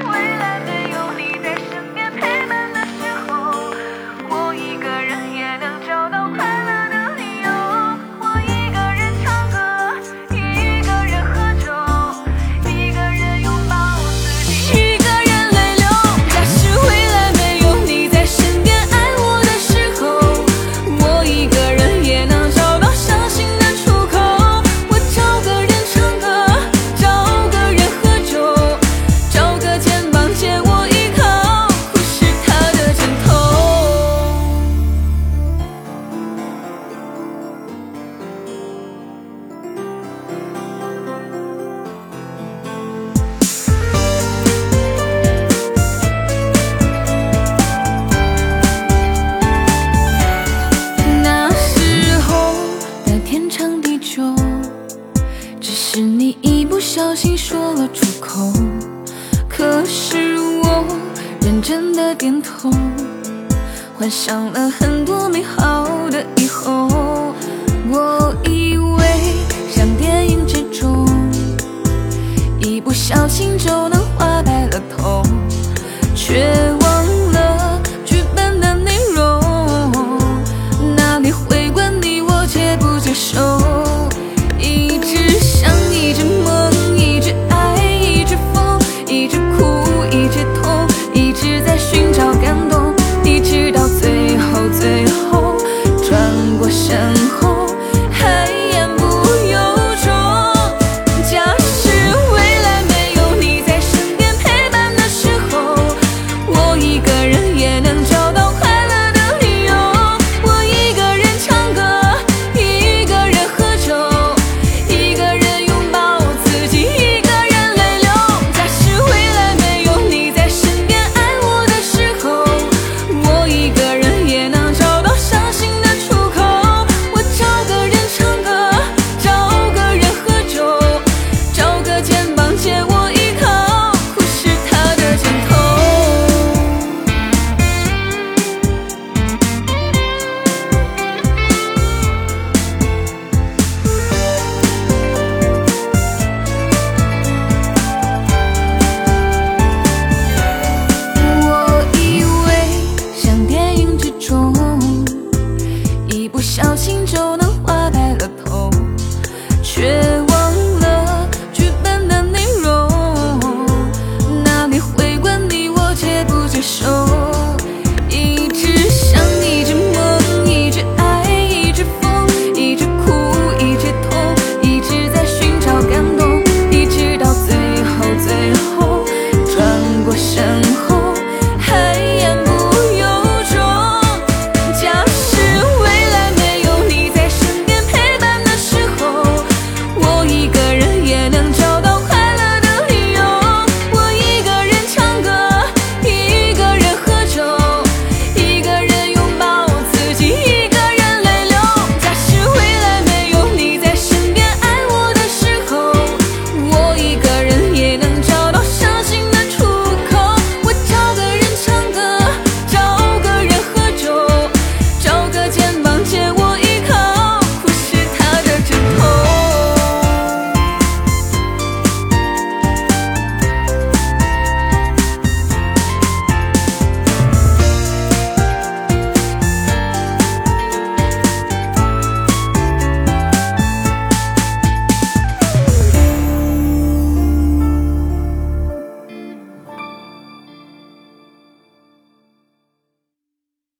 未来点头，幻想了很多美好的以后。我以为像电影之中，一不小心就能花白了头，却忘了剧本的内容。那你会管你我接不接受？一直想，一直梦，一直爱，一直疯，一直哭，一直痛。